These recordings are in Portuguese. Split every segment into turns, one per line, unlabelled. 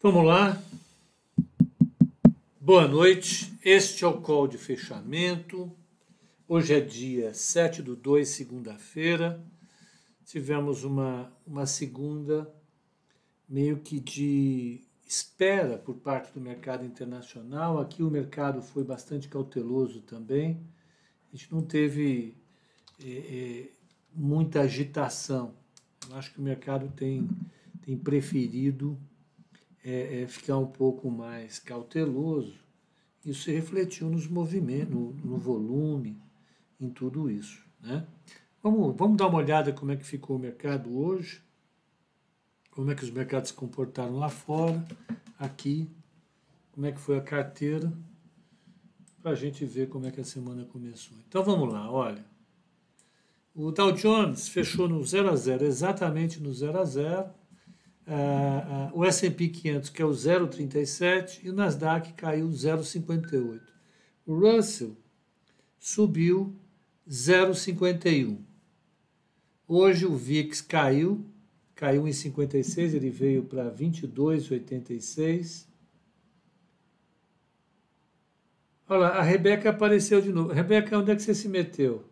Vamos lá. Boa noite. Este é o call de fechamento. Hoje é dia 7 do 2, segunda-feira. Tivemos uma, uma segunda meio que de espera por parte do mercado internacional. Aqui o mercado foi bastante cauteloso também. A gente não teve é, é, muita agitação. Eu acho que o mercado tem, tem preferido é, é, ficar um pouco mais cauteloso. Isso se refletiu nos movimentos, no, no, volume, em tudo isso. Né? Vamos, vamos dar uma olhada como é que ficou o mercado hoje, como é que os mercados se comportaram lá fora, aqui, como é que foi a carteira, para a gente ver como é que a semana começou. Então vamos lá, olha. O Dow Jones fechou no 0 a 0, exatamente no 0 a 0 uh, o S&P 500 que é o 0,37 e o Nasdaq caiu 0,58. O Russell subiu 0,51. Hoje o VIX caiu, caiu em 56, ele veio para 22,86. Olha lá, a Rebeca apareceu de novo. Rebeca, onde é que você se meteu?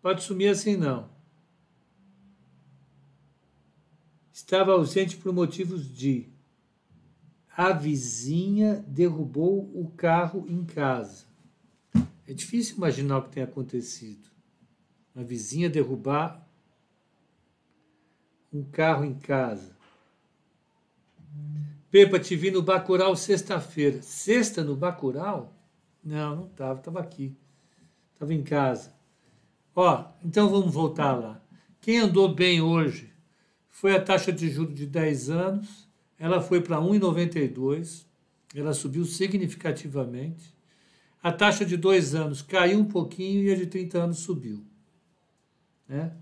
Pode sumir assim não. Estava ausente por motivos de a vizinha derrubou o carro em casa. É difícil imaginar o que tem acontecido. Uma vizinha derrubar um carro em casa. Pepa, te vi no Bacural sexta-feira. Sexta no Bacural? Não, não estava, estava aqui. Estava em casa. Ó, então vamos voltar lá. Quem andou bem hoje foi a taxa de juros de 10 anos, ela foi para 1,92, ela subiu significativamente. A taxa de 2 anos caiu um pouquinho e a de 30 anos subiu. Né?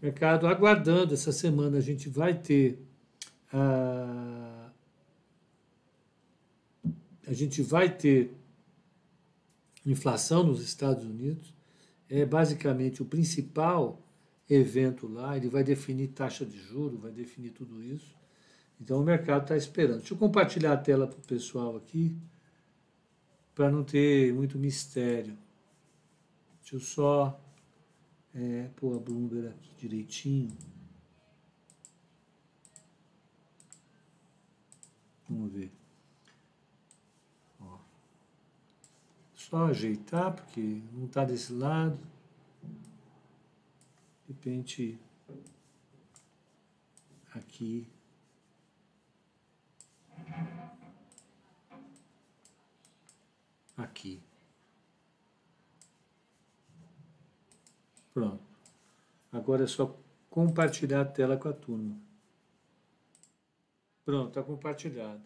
Mercado aguardando essa semana, a gente vai ter a, a gente vai ter inflação nos Estados Unidos. É basicamente o principal evento lá, ele vai definir taxa de juro, vai definir tudo isso. Então o mercado está esperando. Deixa eu compartilhar a tela para o pessoal aqui, para não ter muito mistério. Deixa eu só é, pôr a Bloomberg aqui direitinho. Vamos ver. Ó. Só ajeitar, porque não está desse lado de repente aqui. Aqui. Pronto. Agora é só compartilhar a tela com a turma. Pronto está compartilhado.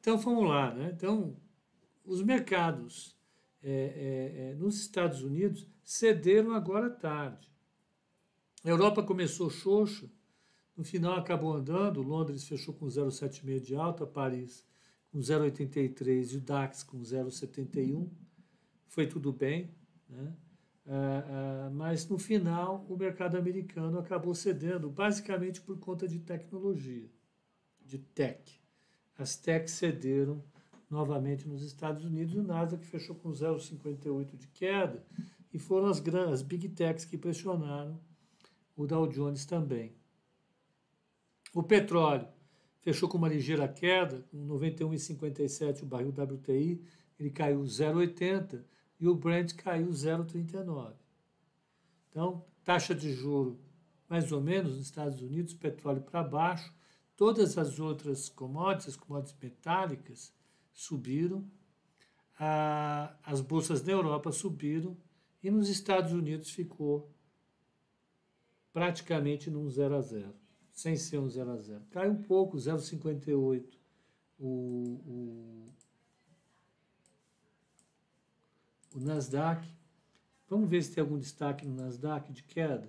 Então vamos lá né? Então os mercados é, é, é, nos Estados Unidos cederam agora tarde a Europa começou xoxa, no final acabou andando, Londres fechou com 0,76 de alta, Paris com 0,83 e o DAX com 0,71. Foi tudo bem, né? Ah, ah, mas no final o mercado americano acabou cedendo, basicamente por conta de tecnologia, de tech. As techs cederam novamente nos Estados Unidos, o Nasdaq fechou com 0,58 de queda, e foram as, grandes, as big techs que pressionaram o Dow Jones também. O petróleo fechou com uma ligeira queda, com 91,57 o barril WTI, ele caiu 0,80 e o Brent caiu 0,39. Então, taxa de juro mais ou menos nos Estados Unidos, petróleo para baixo, todas as outras commodities, commodities metálicas, subiram, as bolsas na Europa subiram e nos Estados Unidos ficou praticamente num 0 a 0, sem ser um 0 a 0. Cai um pouco, 0,58 o, o, o Nasdaq. Vamos ver se tem algum destaque no Nasdaq de queda.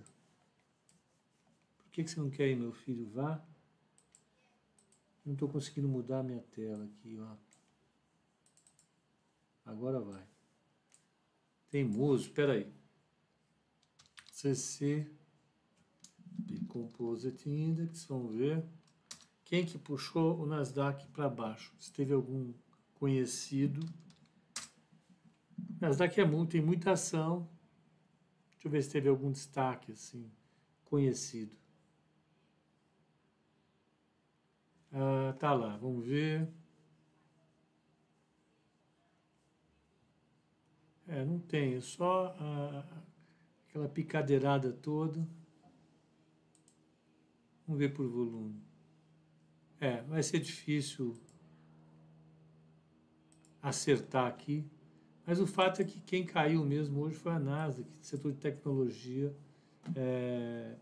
Por que, que você não quer ir, meu filho? Vá. Não estou conseguindo mudar a minha tela aqui, ó. Agora vai. Teimoso, espera aí. CC Composite Index, vamos ver. quem que puxou o Nasdaq para baixo. Se teve algum conhecido. Nasdaq é muito, tem muita ação. Deixa eu ver se teve algum destaque assim conhecido. Ah, tá lá, vamos ver. É, não tem, é só a, aquela picadeirada toda. Vamos ver por volume. É, vai ser difícil acertar aqui. Mas o fato é que quem caiu mesmo hoje foi a NASA, que setor de tecnologia é,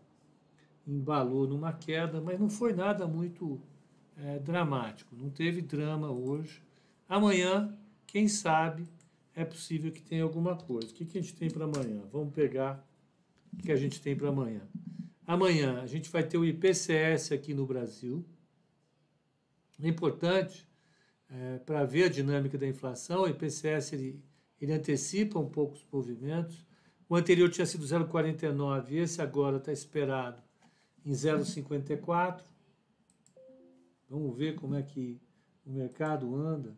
embalou numa queda, mas não foi nada muito é, dramático. Não teve drama hoje. Amanhã, quem sabe, é possível que tenha alguma coisa. O que, que a gente tem para amanhã? Vamos pegar o que a gente tem para amanhã. Amanhã a gente vai ter o IPCS aqui no Brasil. É importante é, para ver a dinâmica da inflação. O IPCS ele, ele antecipa um pouco os movimentos. O anterior tinha sido 0,49, esse agora está esperado em 0,54. Vamos ver como é que o mercado anda.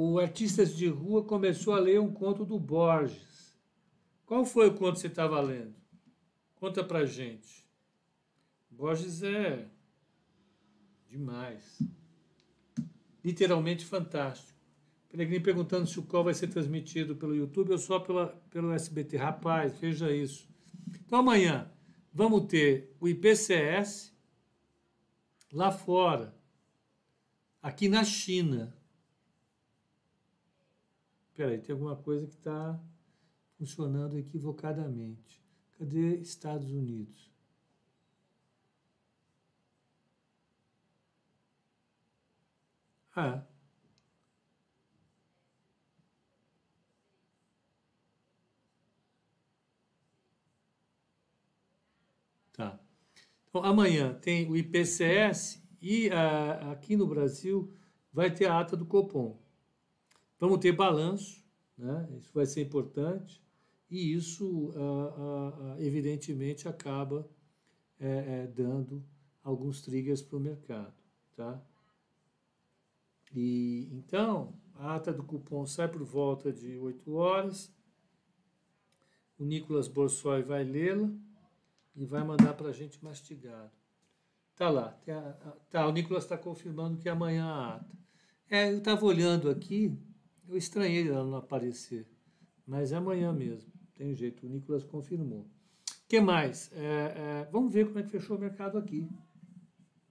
O Artistas de Rua começou a ler um conto do Borges. Qual foi o conto que você estava lendo? Conta pra gente. Borges é demais. Literalmente fantástico. Peregrino perguntando se o qual vai ser transmitido pelo YouTube ou só pela, pelo SBT. Rapaz, veja isso. Então amanhã vamos ter o IPCS lá fora, aqui na China. Espera aí, tem alguma coisa que está funcionando equivocadamente. Cadê Estados Unidos? Ah. Tá. Então, amanhã tem o IPCS e aqui no Brasil vai ter a ata do Copom. Vamos ter balanço, né? isso vai ser importante, e isso, ah, ah, ah, evidentemente, acaba é, é, dando alguns triggers para o mercado. Tá? E, então, a ata do cupom sai por volta de 8 horas, o Nicolas Borsoi vai lê-la e vai mandar para a gente mastigado. Tá lá, tá, o Nicolas está confirmando que amanhã a ata. É, eu estava olhando aqui, eu estranhei ela não aparecer, mas é amanhã mesmo, tem jeito, o Nicolas confirmou. Que mais? É, é, vamos ver como é que fechou o mercado aqui.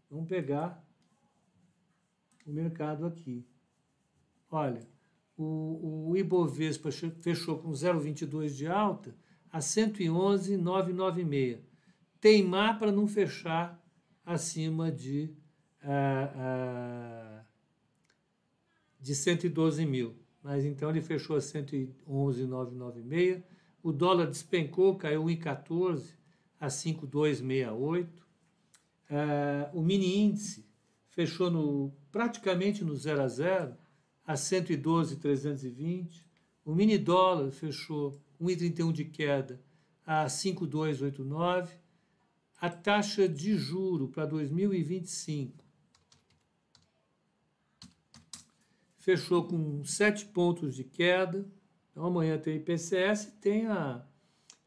Vamos pegar o mercado aqui. Olha, o, o Ibovespa fechou com 0,22 de alta a 111,996. Teimar para não fechar acima de, uh, uh, de 112 mil mas então ele fechou a 111,996. O dólar despencou, caiu 1,14 a 5,268. Uh, é, o mini índice fechou no, praticamente no 0 a 0 a 112,320. O mini dólar fechou 1,31 de queda a 5,289. A taxa de juro para 2025 fechou com sete pontos de queda. Então amanhã tem IPCS e tem a,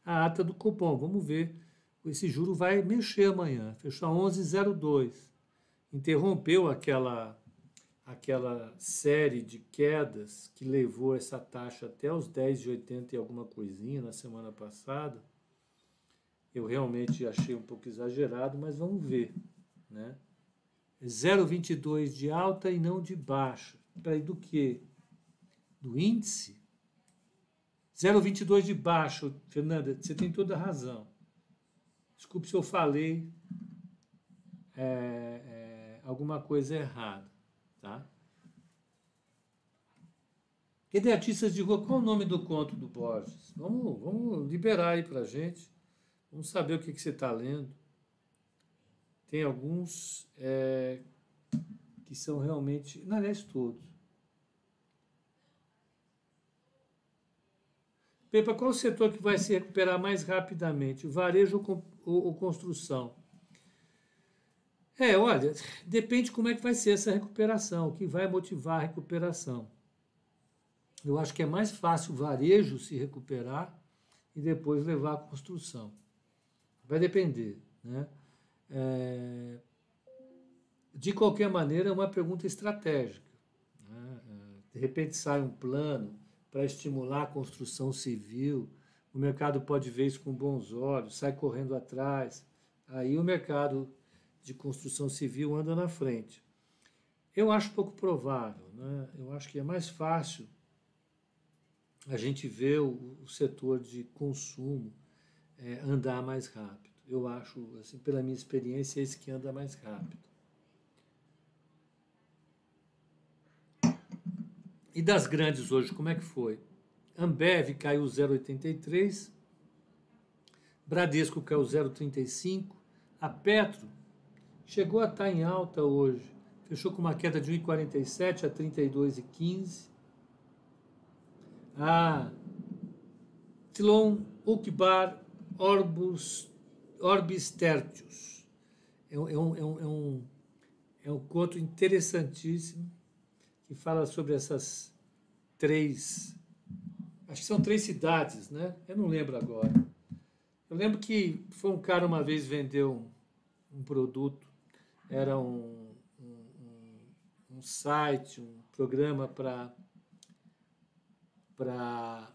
a ata do cupom. Vamos ver. Esse juro vai mexer amanhã. Fechou a 11,02. Interrompeu aquela aquela série de quedas que levou essa taxa até os 10,80 e alguma coisinha na semana passada. Eu realmente achei um pouco exagerado, mas vamos ver, né? 0,22 de alta e não de baixa. Peraí, do que? Do índice? 0,22 de baixo, Fernanda, você tem toda a razão. Desculpe se eu falei é, é, alguma coisa errada, tá? Cadê artistas de rua? Qual o nome do conto do Borges? Vamos, vamos liberar aí pra gente. Vamos saber o que, que você está lendo. Tem alguns é, que são realmente, não, aliás, todos. Pepa, qual o setor que vai se recuperar mais rapidamente? Varejo ou, ou construção? É, olha, depende como é que vai ser essa recuperação, o que vai motivar a recuperação. Eu acho que é mais fácil o varejo se recuperar e depois levar a construção. Vai depender. Né? É, de qualquer maneira, é uma pergunta estratégica. Né? É, de repente sai um plano para estimular a construção civil, o mercado pode ver isso com bons olhos, sai correndo atrás. Aí o mercado de construção civil anda na frente. Eu acho pouco provável. Né? Eu acho que é mais fácil a gente ver o, setor de consumo é, andar mais rápido. Eu acho, assim, pela minha experiência, é esse que anda mais rápido. E das grandes hoje, como é que foi? Ambev caiu 0,83, Bradesco caiu 0,35, a Petro chegou a estar em alta hoje, fechou com uma queda de 1,47 a 32,15. A Tilon Ukbar Orbus, Orbis Tertius é um, é um, é um, é um conto interessantíssimo que fala sobre essas três, acho que são três cidades, né? Eu não lembro agora. Eu lembro que foi um cara uma vez vendeu um, um produto, era um, um, um site, um programa para para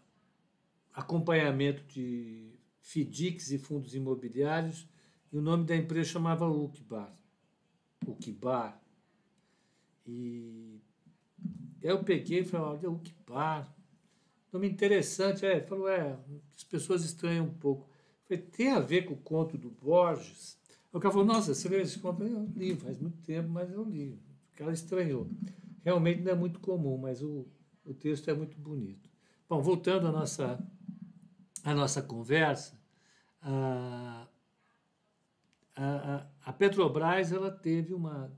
acompanhamento de FDICs e fundos imobiliários, e o nome da empresa chamava Ukbar. Ukbar. E eu peguei e falei, olha, que par. Nome interessante, é, falou, é, as pessoas estranham um pouco. Falei, tem a ver com o conto do Borges? O cara falou, nossa, você leu esse conto? Eu li, faz muito tempo, mas eu li. O cara estranhou. Realmente não é muito comum, mas o, o texto é muito bonito. Bom, voltando à nossa, à nossa conversa, a, a, a Petrobras ela teve uma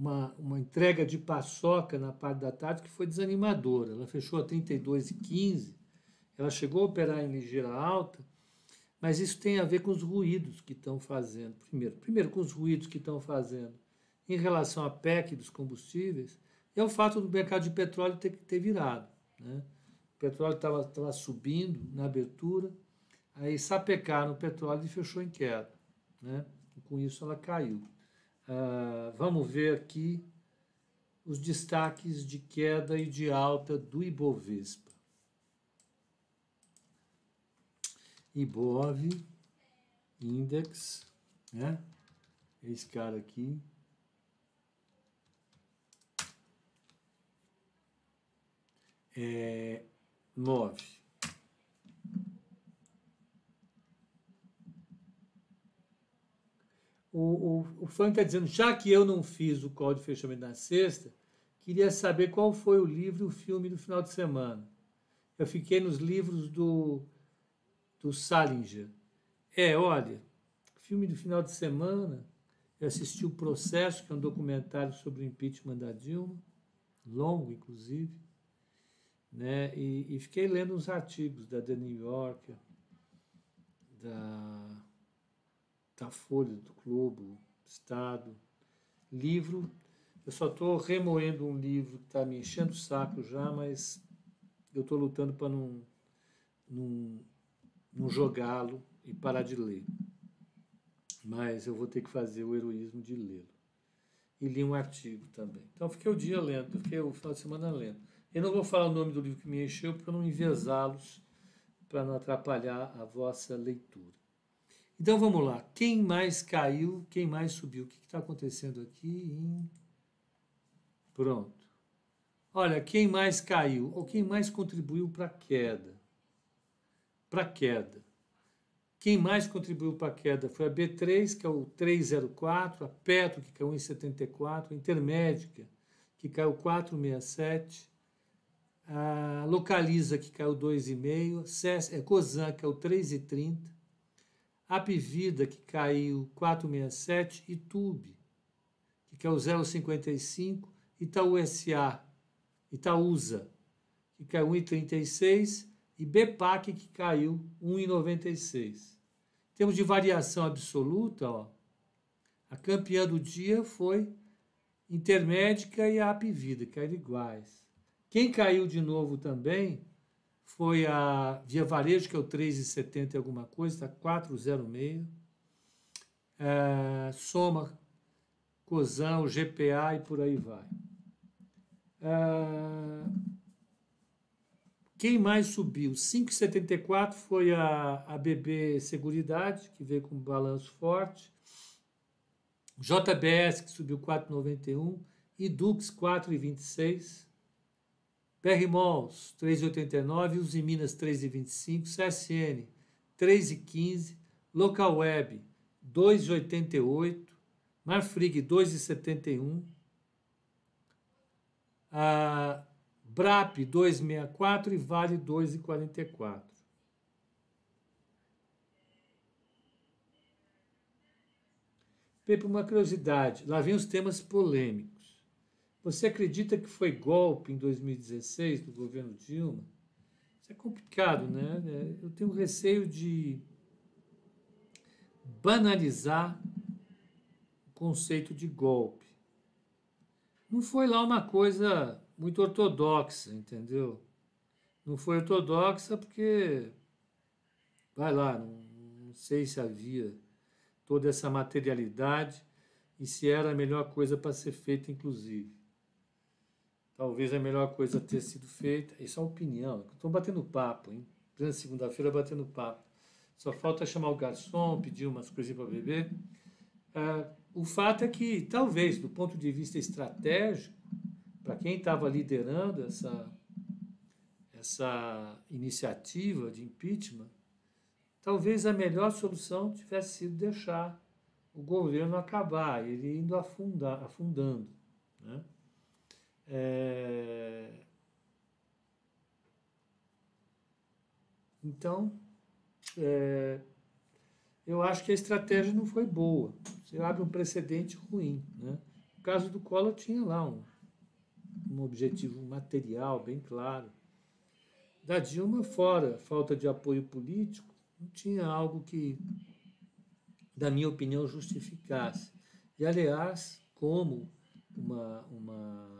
uma, uma entrega de paçoca na parte da tarde que foi desanimadora. Ela fechou a 32,15, ela chegou a operar em ligeira alta, mas isso tem a ver com os ruídos que estão fazendo. Primeiro, primeiro com os ruídos que estão fazendo em relação à PEC dos combustíveis, é o fato do mercado de petróleo ter, ter virado. Né? O petróleo estava subindo na abertura, aí sapecaram o petróleo e fechou em queda. Né? E com isso ela caiu. Uh, vamos ver aqui os destaques de queda e de alta do Ibovespa. Ibov, Index, né? Esse cara aqui. É, nove. O, o, o está dizendo, já que eu não fiz o call de fechamento na sexta, queria saber qual foi o livro e o filme do final de semana. Eu fiquei nos livros do, do Salinger. É, olha, filme do final de semana, eu assisti o Processo, que é um documentário sobre o impeachment da Dilma, longo, inclusive, né? e, e fiquei lendo uns artigos da The New Yorker, da da Folha, do Globo, Estado, livro. Eu só estou remoendo um livro que está me enchendo o saco já, mas eu estou lutando para não, não, não jogá-lo e parar de ler. Mas eu vou ter que fazer o heroísmo de lê-lo. E li um artigo também. Então fiquei o dia lendo, fiquei o final de semana lendo. Eu não vou falar o nome do livro que me encheu para não envezá-los, para não atrapalhar a vossa leitura. Então vamos lá. Quem mais caiu? Quem mais subiu? O que está acontecendo aqui? Pronto. Olha, quem mais caiu? Ou quem mais contribuiu para a queda? Para a queda. Quem mais contribuiu para a queda foi a B3, que é o 304, a Petro, que caiu em 74, a Intermédica, que caiu 467, a Localiza, que caiu 2,5, a é Cosan, que é o 3,30, Apivida, que caiu 467, e Tube, que caiu 0,55, Itaú SA, Itaúsa, que caiu 1,36, e BPAC que caiu 1,96. Em termos de variação absoluta, ó, a campeã do dia foi Intermédica e a Apivida, caíram iguais. Quem caiu de novo também foi a Via Varejo, que é o 3,70 alguma coisa, está 4,06. É, soma Cozão, GPA e por aí vai. É, quem mais subiu? 5,74 foi a, a BB Seguridade, que veio com balanço forte. JBS, que subiu 4,91. E Dux, 4,26. PR Malls, 3,89. Uzi Minas, 3,25. CSN, 3,15. Local Web, 2,88. Marfrig, 2,71. A BRAP 2,64 e Vale 2,44. Pepe, uma curiosidade, lá vem os temas polêmicos. Você acredita que foi golpe em 2016 do governo Dilma? Isso é complicado, né? É, eu tenho receio de banalizar o conceito de golpe. Não foi lá uma coisa muito ortodoxa, entendeu? Não foi ortodoxa porque, vai lá, não, não sei se havia toda essa materialidade e se era a melhor coisa para ser feita, inclusive. Talvez a melhor coisa ter sido feita, isso é opinião, estou batendo papo, hein? Plena segunda-feira batendo papo. Só falta chamar o garçom, pedir umas coisinhas para beber. Ah, o fato é que, talvez, do ponto de vista estratégico, para quem estava liderando essa, essa iniciativa de impeachment, talvez a melhor solução tivesse sido deixar o governo acabar, ele indo afundar, afundando. Né? É... Então, é... eu acho que a estratégia não foi boa. Você abre um precedente ruim. Né? O caso do Collor tinha lá um, um objetivo material bem claro. Da Dilma, fora falta de apoio político, não tinha algo que, da minha opinião, justificasse. E, aliás, como uma, uma, uma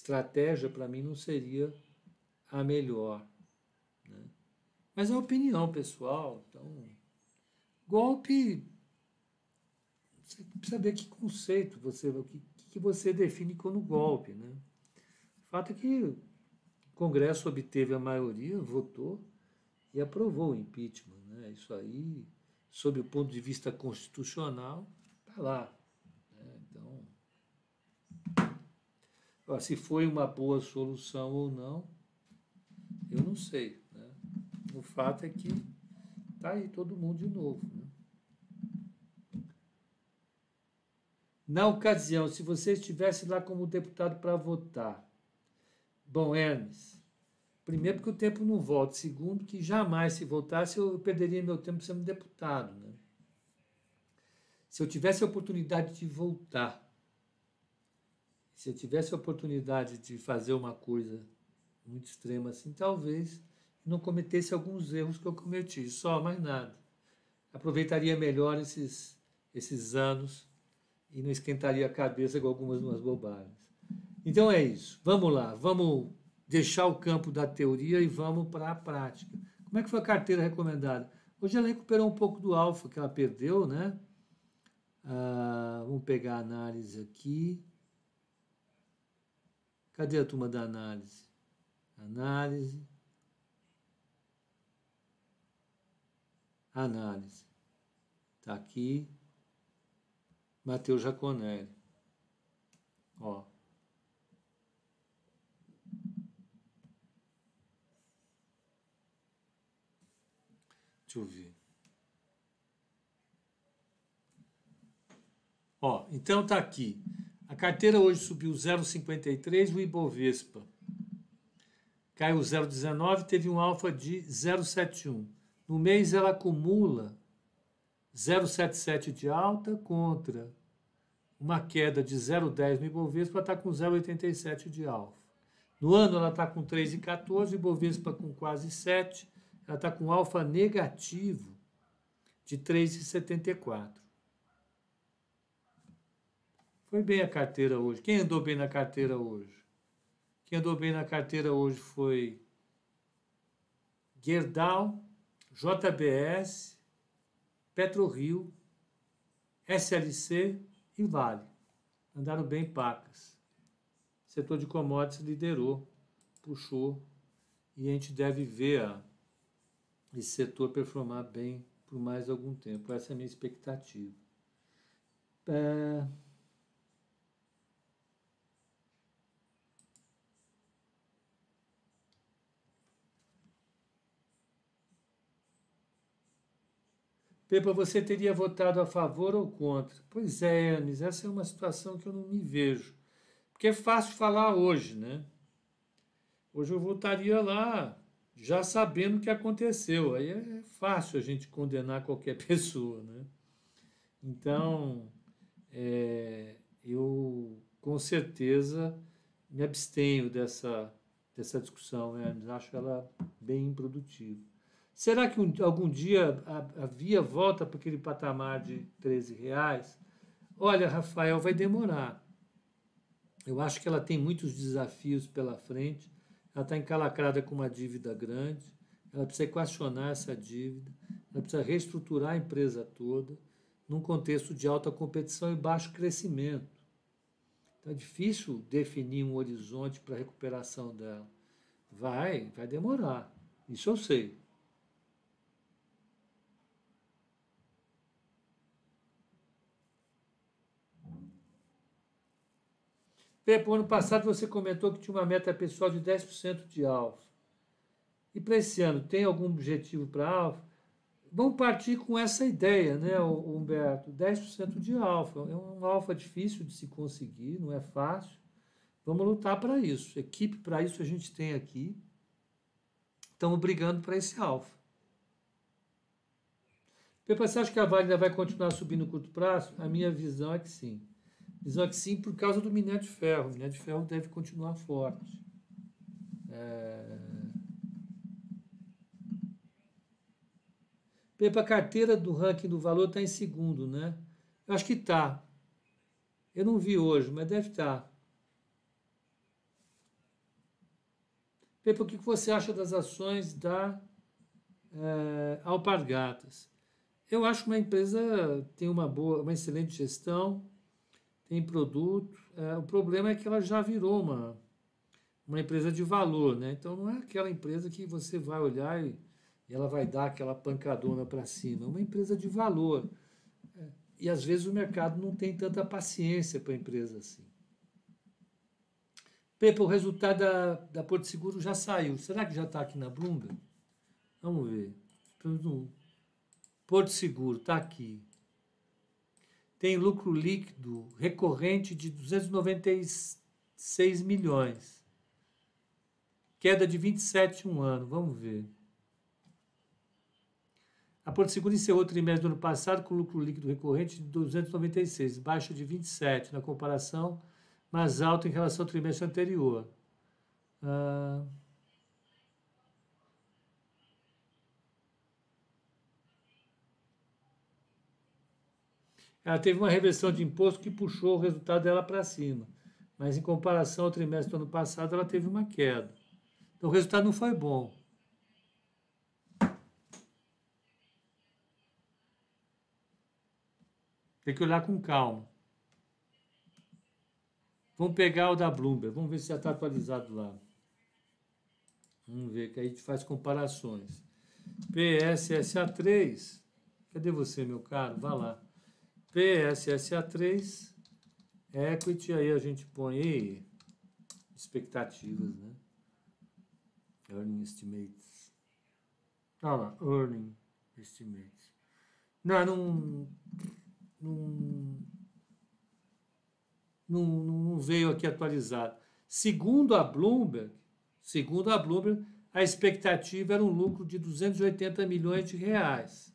estratégia, para mim, não seria a melhor. Né? Mas é opinião pessoal. Então, golpe. Você precisa ver que conceito você, o que, que você define como golpe. Né? O fato é que o Congresso obteve a maioria, votou e aprovou o impeachment. Né? Isso aí, sob o ponto de vista constitucional, está lá. Né? Então, se foi uma boa solução ou não, eu não sei. Né? O fato é que está aí todo mundo de novo. Né? Na ocasião, se você estivesse lá como deputado para votar, bom, Hermes, primeiro porque o tempo não volta, segundo que jamais se voltasse eu perderia meu tempo sendo deputado, né? Se eu tivesse a oportunidade de voltar, se eu tivesse a oportunidade de fazer uma coisa muito extrema assim, talvez não cometesse alguns erros que eu cometi, só mais nada. Aproveitaria melhor esses, esses anos e não esquentaria a cabeça com algumas umas bobagens. Então é isso. Vamos lá, vamos deixar o campo da teoria e vamos para a prática. Como é que foi a carteira recomendada? Hoje ela recuperou um pouco do alfa que ela perdeu, né? Ah, vamos pegar a análise aqui. Cadê a turma da análise? Análise. Análise. Está aqui. Matheus Jaconelli. Ó. Deixa eu ver. Ó, então tá aqui. A carteira hoje subiu 0,53, o Ibovespa caiu 0,19, teve um alfa de 0,71. No mês ela acumula 0,77 de alta contra uma queda de 0,10 no Ibovespa está com 0,87 de alfa. No ano ela está com 3,14, Ibovespa com quase 7, ela está com alfa negativo de 3,74. Foi bem a carteira hoje. Quem andou bem na carteira hoje? Quem andou bem na carteira hoje foi Gerdau, JBS, PetroRio, SLC e Vale. Andaram bem pacas. Setor de commodities liderou, puxou, e a gente deve ver a, esse setor performar bem por mais algum tempo. Essa é a minha expectativa. É... Pepa, você teria votado a favor ou contra? Pois é, Hermes, essa é uma situação que eu não me vejo. Porque é fácil falar hoje, né? Hoje eu votaria lá, já sabendo o que aconteceu. Aí é fácil a gente condenar qualquer pessoa, né? Então, é, eu com certeza me abstenho dessa, dessa discussão, Hermes. Acho ela bem improdutiva. Será que um, algum dia a, a, via volta para aquele patamar de 13 reais? Olha, Rafael, vai demorar. Eu acho que ela tem muitos desafios pela frente. Ela está encalacrada com uma dívida grande. Ela precisa equacionar essa dívida. Ela precisa reestruturar a empresa toda num contexto de alta competição e baixo crescimento. Então é difícil definir um horizonte para a recuperação dela. Vai, vai demorar. Isso eu sei. Pepe, ano passado você comentou que tinha uma meta pessoal de 10% de alfa. E para esse ano, tem algum objetivo para alfa? Vamos partir com essa ideia, né, Humberto? 10% de alfa. É um alfa difícil de se conseguir, não é fácil. Vamos lutar para isso. Equipe para isso a gente tem aqui. Estamos brigando para esse alfa. Você acha que a Vale ainda vai continuar subindo no curto prazo? A minha visão é que sim. Dizem que sim por causa do minério de ferro. O minério de ferro deve continuar forte. É... Pepa, a carteira do ranking do valor está em segundo, né? Eu acho que está. Eu não vi hoje, mas deve estar. Tá. Pepa, o que você acha das ações da é, Alpargatas? Eu acho que uma empresa tem uma boa, uma excelente gestão, tem produto. É, o problema é que ela já virou uma, uma empresa de valor, né? Então não é aquela empresa que você vai olhar e, ela vai dar aquela pancadona para cima. É uma empresa de valor. É, e às vezes o mercado não tem tanta paciência para empresa assim. Pepa, o resultado da, da Porto Seguro já saiu. Será que já está aqui na Bloomberg? Vamos ver. Porto Seguro está aqui tem lucro líquido recorrente de 296 milhões. Queda de 27 um ano, vamos ver. A Porto Seguro encerrou o trimestre do ano passado com lucro líquido recorrente de 296, baixa de 27 na comparação, mas alto em relação ao trimestre anterior. Ah, ela teve uma reversão de imposto que puxou o resultado dela para cima. Mas em comparação ao trimestre do ano passado, ela teve uma queda. Então o resultado não foi bom. Tem que olhar com calma. Vamos pegar o da Bloomberg. Vamos ver se já está atualizado lá. Vamos ver, que aí a gente faz comparações. PSSA3. Cadê você, meu caro? Vá lá. PSSA3, equity, aí a gente põe expectativas, né? Earning estimates. Não, não, earning estimates. Não, não, não, não, não veio aqui atualizado. Segundo a Bloomberg, segundo a Bloomberg, a expectativa era um lucro de 280 milhões de reais.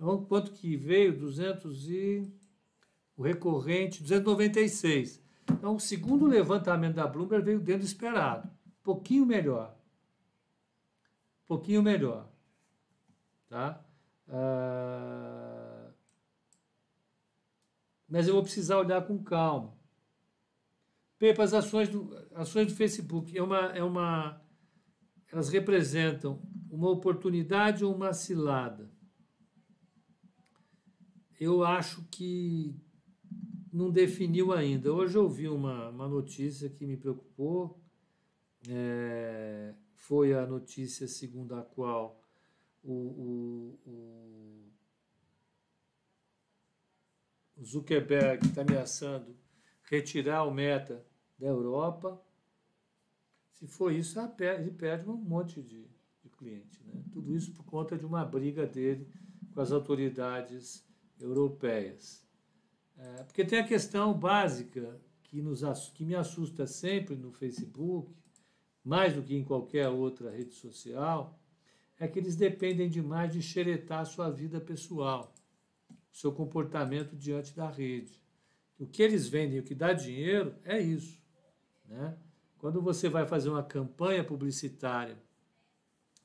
Então, quanto que veio? 200 e... O recorrente, 296. Então, o segundo levantamento da Bloomberg veio dentro do esperado. Pouquinho melhor. Pouquinho melhor. Tá? Ah, mas eu vou precisar olhar com calma. Pepa, as ações do, ações do Facebook é uma, é uma, elas representam uma oportunidade ou uma cilada? Eu acho que não definiu ainda. Hoje eu ouvi uma, uma notícia que me preocupou. É, foi a notícia segundo a qual o, o, o Zuckerberg está ameaçando retirar o Meta da Europa. Se for isso, ele perde um monte de, de cliente. Né? Tudo isso por conta de uma briga dele com as autoridades europeias. É, porque tem a questão básica que, nos, que me assusta sempre no Facebook, mais do que em qualquer outra rede social, é que eles dependem demais de xeretar a sua vida pessoal, o seu comportamento diante da rede. O que eles vendem, o que dá dinheiro, é isso. Né? Quando você vai fazer uma campanha publicitária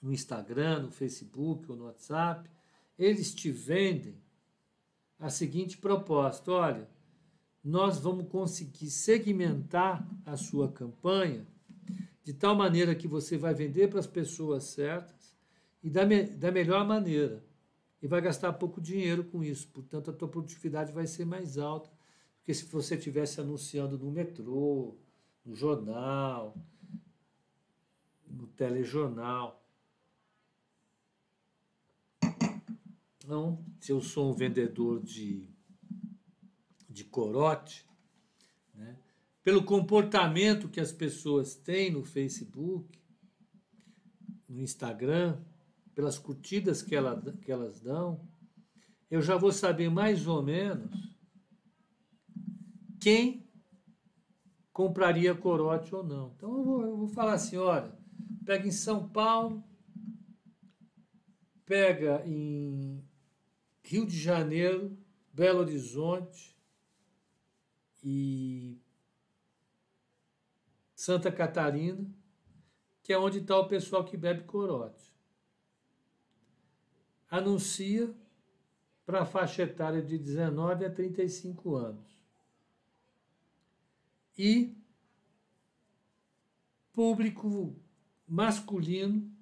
no Instagram, no Facebook ou no WhatsApp, eles te vendem a seguinte proposta: olha, nós vamos conseguir segmentar a sua campanha de tal maneira que você vai vender para as pessoas certas e da, me, da melhor maneira. E vai gastar pouco dinheiro com isso. Portanto, a tua produtividade vai ser mais alta do que se você estivesse anunciando no metrô, no jornal, no telejornal. Então, se eu sou um vendedor de, de corote, né, pelo comportamento que as pessoas têm no Facebook, no Instagram, pelas curtidas que, ela, que elas dão, eu já vou saber mais ou menos quem compraria corote ou não. Então eu vou, eu vou falar assim: olha, pega em São Paulo, pega em Rio de Janeiro, Belo Horizonte e Santa Catarina, que é onde está o pessoal que bebe corote. Anuncia para a faixa etária de 19 a 35 anos. E público masculino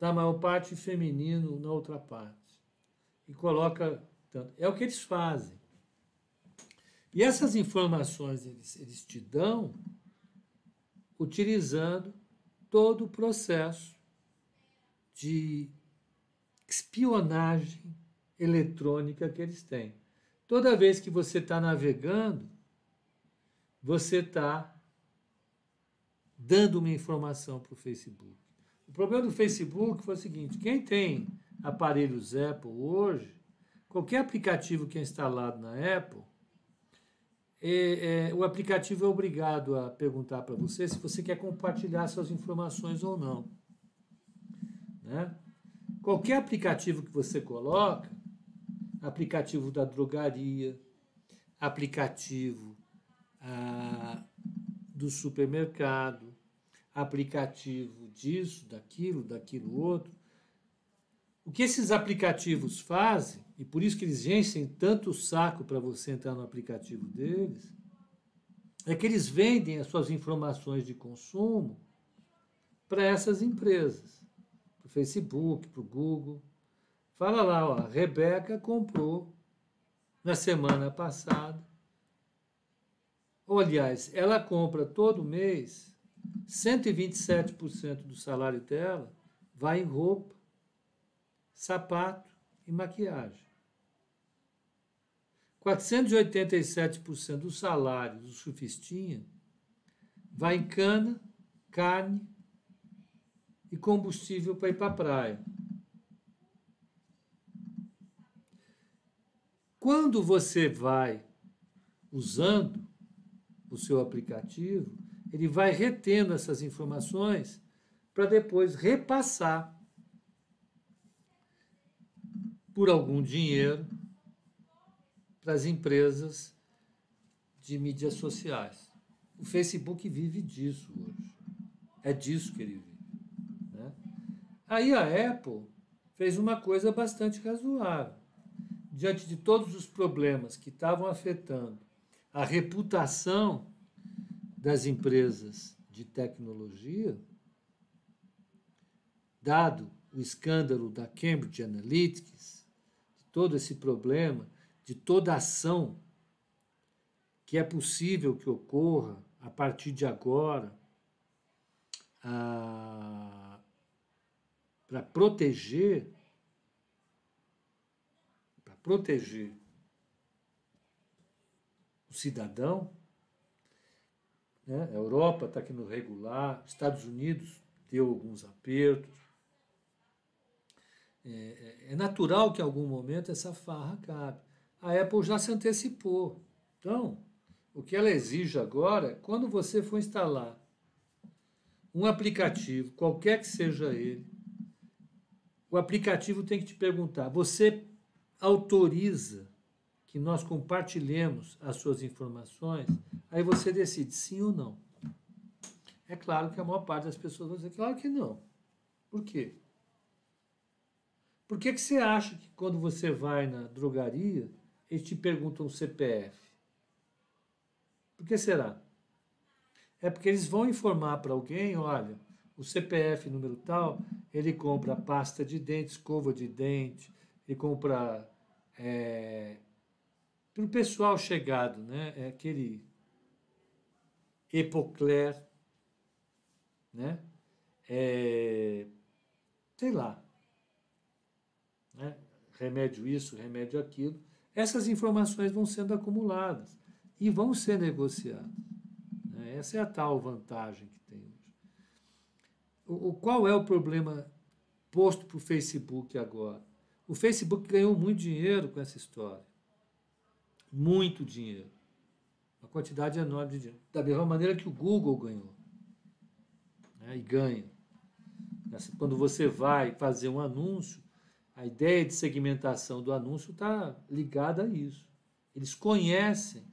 da maior parte feminino na outra parte. E coloca tanto. É o que eles fazem. E essas informações eles, eles te dão utilizando todo o processo de espionagem eletrônica que eles têm. Toda vez que você está navegando, você está dando uma informação para o Facebook. O problema do Facebook foi o seguinte: quem tem aparelhos Apple hoje, qualquer aplicativo que é instalado na Apple, é, é, o aplicativo é obrigado a perguntar para você se você quer compartilhar suas informações ou não. Né? Qualquer aplicativo que você coloca, aplicativo da drogaria, aplicativo ah, do supermercado, aplicativo disso, daquilo, daquilo outro. O que esses aplicativos fazem, e por isso que eles enchem tanto o saco para você entrar no aplicativo deles, é que eles vendem as suas informações de consumo para essas empresas, para o Facebook, para o Google. Fala lá, ó, a Rebeca comprou na semana passada. Ou, aliás, ela compra todo mês 127% do salário dela vai em roupa, sapato e maquiagem. 487% do salário do surfistinha vai em cana, carne e combustível para ir para a praia. Quando você vai usando o seu aplicativo, ele vai retendo essas informações para depois repassar por algum dinheiro para as empresas de mídias sociais. O Facebook vive disso hoje. É disso que ele vive. Né? Aí a Apple fez uma coisa bastante razoável. Diante de todos os problemas que estavam afetando a reputação das empresas de tecnologia, dado o escândalo da Cambridge Analytics, todo esse problema, de toda ação que é possível que ocorra a partir de agora para proteger para proteger o cidadão, né? a Europa está aqui no regular, Estados Unidos deu alguns apertos. É, é, é natural que em algum momento essa farra cabe. A Apple já se antecipou. Então, o que ela exige agora é quando você for instalar um aplicativo, qualquer que seja ele, o aplicativo tem que te perguntar: você autoriza que nós compartilhemos as suas informações? Aí você decide sim ou não. É claro que a maior parte das pessoas vai dizer, claro que não. Por quê? Por que, que você acha que quando você vai na drogaria, eles te perguntam o CPF? Por que será? É porque eles vão informar para alguém, olha, o CPF número tal, ele compra pasta de dente, escova de dente, ele compra é, para o pessoal chegado, né? É aquele Epocler, né? É, sei lá, né? remédio isso, remédio aquilo. Essas informações vão sendo acumuladas e vão ser negociadas. Né? Essa é a tal vantagem que tem hoje. O, o qual é o problema posto para o Facebook agora? O Facebook ganhou muito dinheiro com essa história muito dinheiro. Uma quantidade enorme de dinheiro. Da mesma maneira que o Google ganhou. Né, e ganha. Quando você vai fazer um anúncio, a ideia de segmentação do anúncio está ligada a isso. Eles conhecem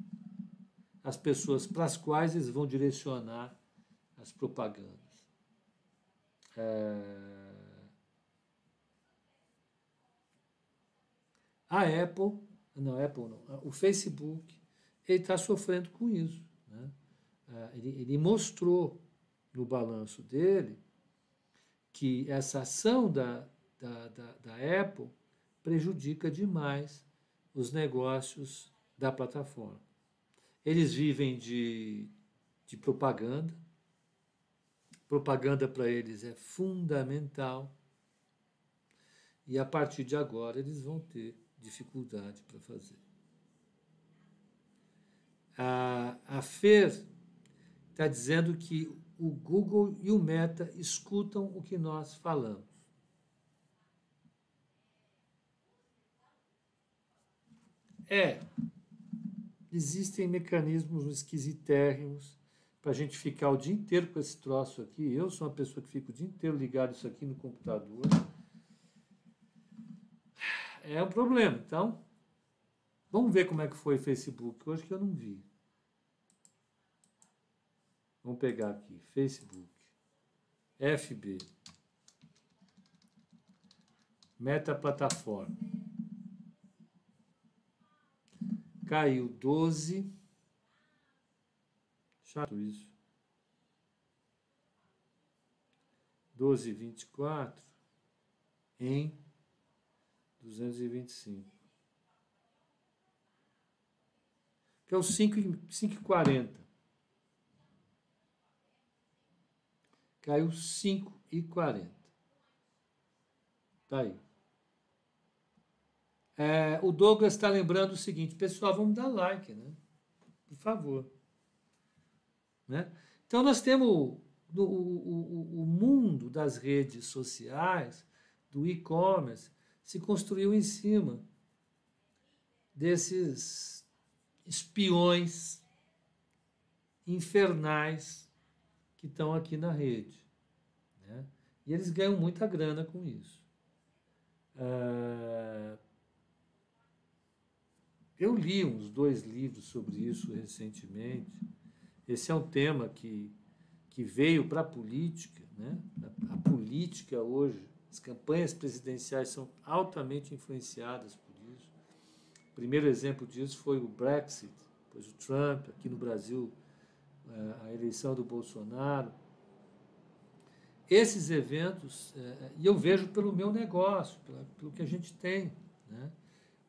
as pessoas para as quais eles vão direcionar as propagandas. É... A Apple não, Apple não. O Facebook ele está sofrendo com isso. Né? Ah, ele, ele mostrou no balanço dele que essa ação da, da, da, da Apple prejudica demais os negócios da plataforma. Eles vivem de, de propaganda. Propaganda para eles é fundamental. E a partir de agora eles vão ter dificuldade para fazer. A, a FER está dizendo que o Google e o Meta escutam o que nós falamos. É, existem mecanismos esquisitérrimos para a gente ficar o dia inteiro com esse troço aqui. Eu sou uma pessoa que fica o dia inteiro ligado isso aqui no computador é um problema. Então, vamos ver como é que foi o Facebook hoje que eu não vi. Vamos pegar aqui, Facebook, FB, Meta Plataforma. Caiu 12. Chato isso. 12,24 em 225. Que é o 5,40. Caiu 5,40. Tá aí. É, o Douglas está lembrando o seguinte, pessoal, vamos dar like, né? Por favor. Né? Então nós temos no, o, o, o mundo das redes sociais, do e-commerce, se construiu em cima desses espiões infernais que estão aqui na rede. Né? E eles ganham muita grana com isso. Ah, Eu li uns dois livros sobre isso recentemente. Esse é um tema que, que veio para a política. Né? A, a política hoje, as campanhas presidenciais são altamente influenciadas por isso. O primeiro exemplo disso foi o Brexit, depois o Trump, aqui no Brasil, eh, a eleição do Bolsonaro. Esses eventos, eh, e eu vejo pelo meu negócio, pelo que a gente tem. Né?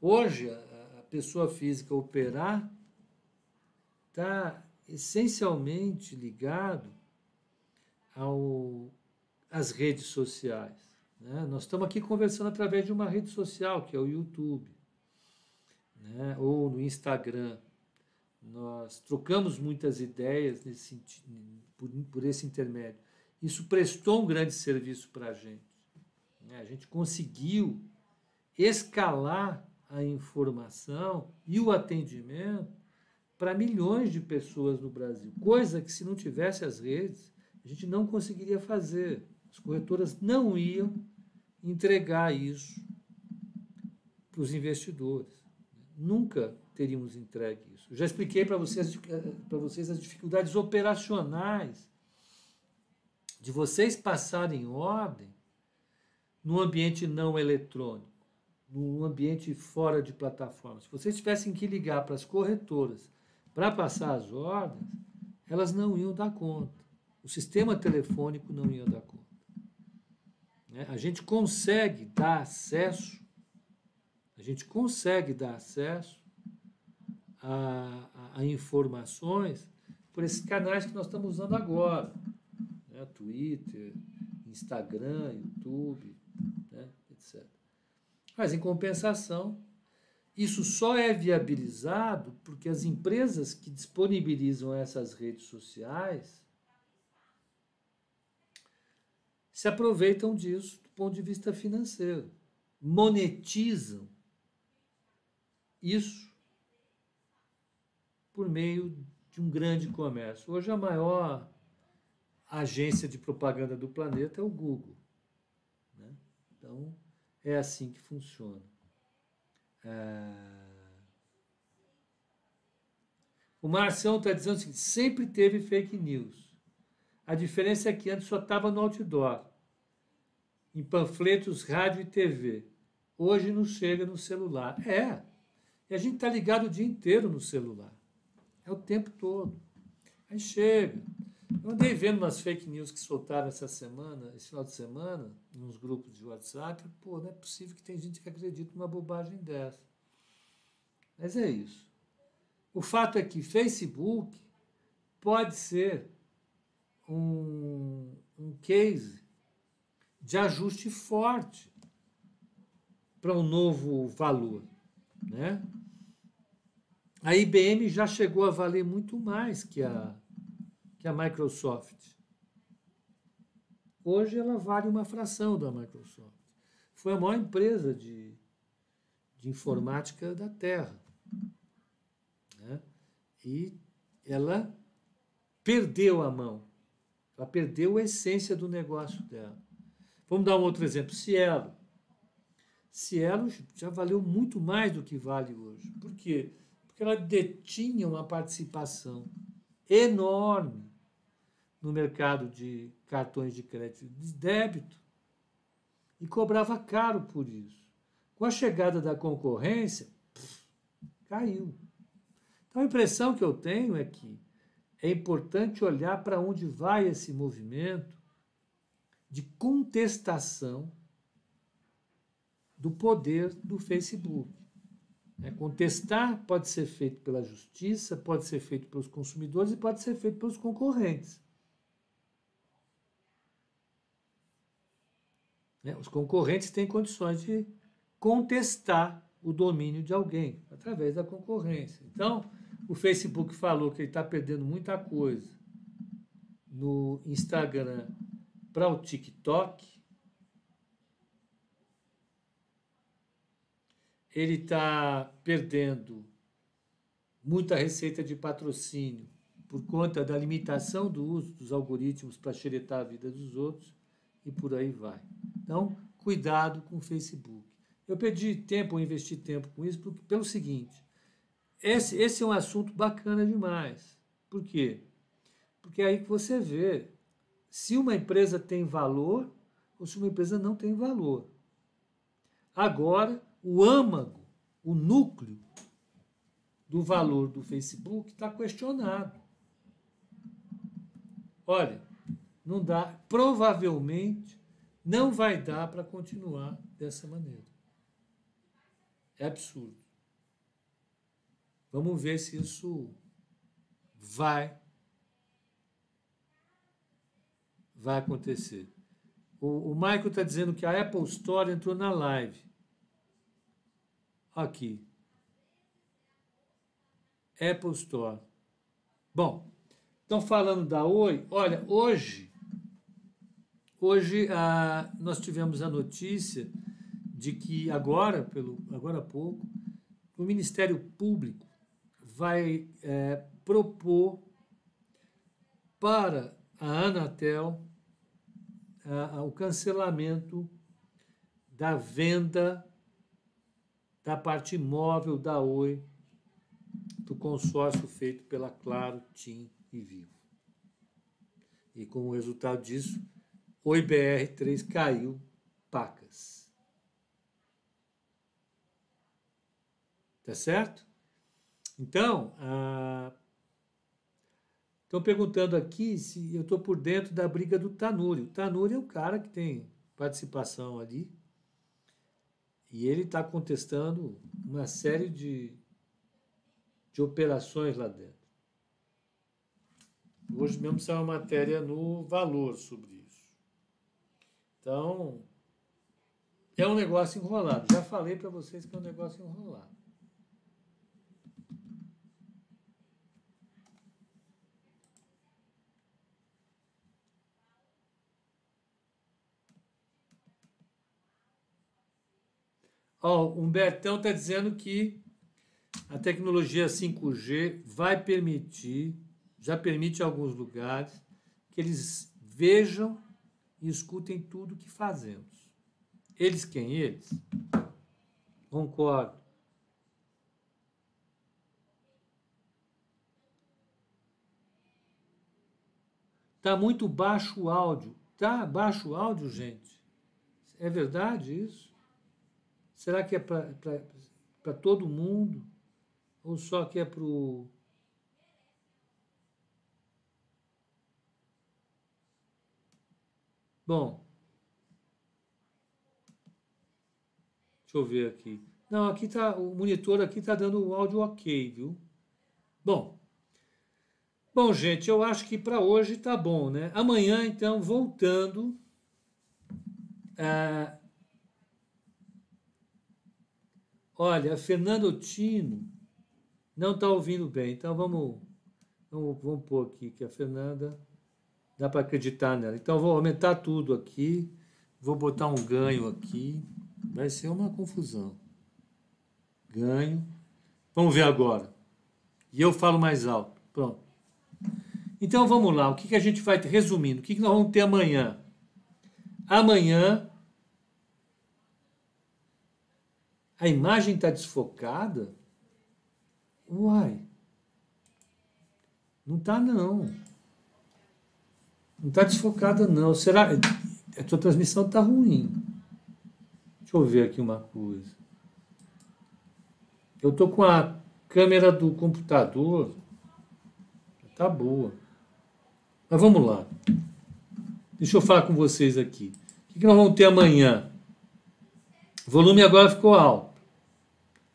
Hoje, a pessoa física operar está essencialmente ligado ao, às redes sociais. Né? Nós estamos aqui conversando através de uma rede social, que é o YouTube, né? ou no Instagram. Nós trocamos muitas ideias nesse, por, por esse intermédio. Isso prestou um grande serviço para a gente. Né? A gente conseguiu escalar a informação e o atendimento para milhões de pessoas no Brasil, coisa que se não tivesse as redes, a gente não conseguiria fazer. As corretoras não iam entregar isso para os investidores. Nunca teríamos entregue isso. Eu já expliquei para vocês, para vocês as dificuldades operacionais de vocês passarem ordem no ambiente não eletrônico num ambiente fora de plataforma, se vocês tivessem que ligar para as corretoras para passar as ordens, elas não iam dar conta. O sistema telefônico não ia dar conta. Né? A gente consegue dar acesso, a gente consegue dar acesso a, a, a informações por esses canais que nós estamos usando agora, né? Twitter, Instagram, YouTube, né? etc. Mas, em compensação, isso só é viabilizado porque as empresas que disponibilizam essas redes sociais se aproveitam disso do ponto de vista financeiro, monetizam isso por meio de um grande comércio. Hoje a maior agência de propaganda do planeta é o Google. Né? Então, é assim que funciona. É... O Marcião está dizendo o seguinte: sempre teve fake news. A diferença é que antes só estava no outdoor, em panfletos, rádio e TV. Hoje não chega no celular. É. E a gente está ligado o dia inteiro no celular. É o tempo todo. Aí chega. Eu andei vendo umas fake news que soltaram essa semana, esse final de semana, nos grupos de WhatsApp. Pô, não é possível que tem gente que acredite numa bobagem dessa. Mas é isso. O fato é que Facebook pode ser um, um case de ajuste forte para um novo valor. Né? A IBM já chegou a valer muito mais que a que a Microsoft. Hoje ela vale uma fração da Microsoft. Foi a maior empresa de, de informática da Terra. Né? E ela perdeu a mão. Ela perdeu a essência do negócio dela. Vamos dar um outro exemplo. Cielo. Cielo já valeu muito mais do que vale hoje. Por quê? Porque ela detinha uma participação enorme no mercado de cartões de crédito de débito e cobrava caro por isso. Com a chegada da concorrência, pff, caiu. Então a impressão que eu tenho é que é importante olhar para onde vai esse movimento de contestação do poder do Facebook. É, contestar pode ser feito pela justiça, pode ser feito pelos consumidores e pode ser feito pelos concorrentes. Né? Os concorrentes têm condições de contestar o domínio de alguém através da concorrência. Então, o Facebook falou que ele está perdendo muita coisa no Instagram para o TikTok. Ele está perdendo muita receita de patrocínio por conta da limitação do uso dos algoritmos para xeretar a vida dos outros e por aí vai. Então, cuidado com o Facebook. Eu perdi tempo, eu investi tempo com isso porque, pelo seguinte: esse, esse é um assunto bacana demais. Por quê? Porque é aí que você vê se uma empresa tem valor ou se uma empresa não tem valor. Agora, o âmago, o núcleo do valor do Facebook está questionado. Olha, não dá, provavelmente não vai dar para continuar dessa maneira. É absurdo. Vamos ver se isso vai vai acontecer. O, o Michael está dizendo que a Apple Store entrou na live. Aqui. Apple Store. Bom, estão falando da Oi. Olha, hoje, hoje ah, nós tivemos a notícia de que agora, pelo agora há pouco, o Ministério Público vai é, propor para a Anatel o cancelamento da venda da parte imóvel da Oi do consórcio feito pela Claro, TIM e Vivo. E como resultado disso, Oi BR3 caiu pacas. Tá certo? Então, a Estão perguntando aqui se eu estou por dentro da briga do Tanuri. O Tanuri é o cara que tem participação ali. E ele está contestando uma série de, de operações lá dentro. Hoje mesmo saiu uma matéria no valor sobre isso. Então, é um negócio enrolado. Já falei para vocês que é um negócio enrolado. Ó, o Humbertão está dizendo que a tecnologia 5G vai permitir, já permite em alguns lugares, que eles vejam e escutem tudo que fazemos. Eles quem? Eles? Concordo. Tá muito baixo o áudio. Tá baixo o áudio, gente? É verdade isso? Será que é para todo mundo? Ou só que é para o. Bom. Deixa eu ver aqui. Não, aqui tá. O monitor aqui está dando o áudio ok, viu? Bom. Bom, gente, eu acho que para hoje tá bom, né? Amanhã, então, voltando. Uh, Olha, a Fernanda Tino não está ouvindo bem, então vamos, vamos, vamos pôr aqui que a Fernanda dá para acreditar nela. Então vou aumentar tudo aqui, vou botar um ganho aqui, vai ser uma confusão. Ganho. Vamos ver agora. E eu falo mais alto. Pronto. Então vamos lá. O que, que a gente vai ter? Resumindo, o que, que nós vamos ter amanhã? Amanhã A imagem está desfocada? Uai. Não está não. Não está desfocada não. Será? A tua transmissão está ruim. Deixa eu ver aqui uma coisa. Eu estou com a câmera do computador. Tá boa. Mas vamos lá. Deixa eu falar com vocês aqui. O que nós vamos ter amanhã? O volume agora ficou alto.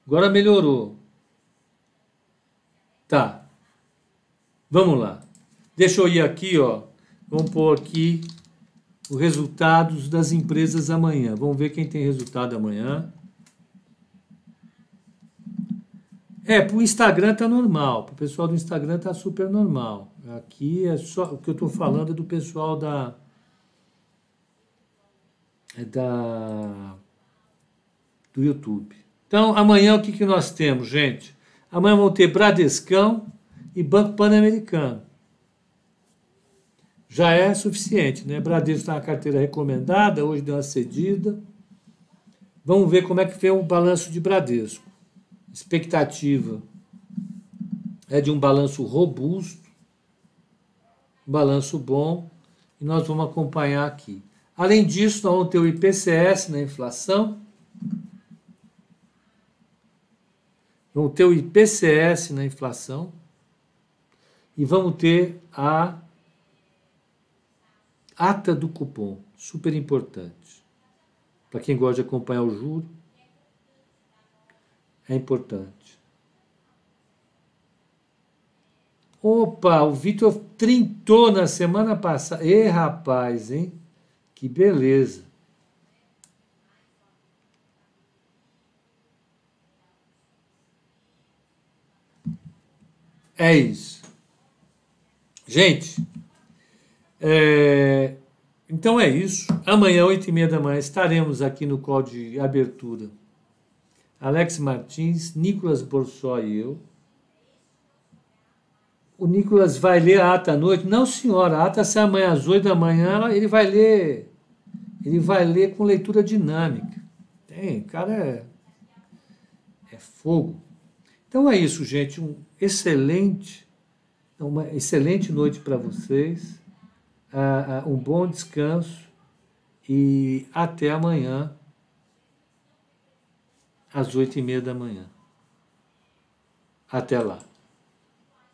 Agora melhorou. Tá. Vamos lá. Deixa eu ir aqui, ó. Vamos pôr aqui os resultados das empresas amanhã. Vamos ver quem tem resultado amanhã. É, para o Instagram tá normal. Para o pessoal do Instagram tá super normal. Aqui é só o que eu estou falando é do pessoal da é da do YouTube. Então, amanhã o que, que nós temos, gente? Amanhã vão ter Bradescão e Banco Pan-Americano. Já é suficiente, né? Bradesco está na carteira recomendada, hoje deu uma cedida. Vamos ver como é que foi o balanço de Bradesco. Expectativa é de um balanço robusto, um balanço bom, e nós vamos acompanhar aqui. Além disso, nós vamos ter o IPCS na inflação, vamos ter o IPCS na inflação e vamos ter a ata do cupom, super importante. Para quem gosta de acompanhar o juro, é importante. Opa, o Vitor trintou na semana passada. Ê, rapaz, hein? Que beleza. É isso. Gente, é, então é isso. Amanhã, oito e meia da manhã, estaremos aqui no call de abertura. Alex Martins, Nicolas Borsó e eu. O Nicolas vai ler a ata à noite? Não, senhora, a ata sai amanhã às oito da manhã, ele vai ler. Ele vai ler com leitura dinâmica. Tem, cara é, é fogo. Então é isso, gente. Um excelente, uma excelente noite para vocês. Uh, uh, um bom descanso e até amanhã às oito e meia da manhã. Até lá.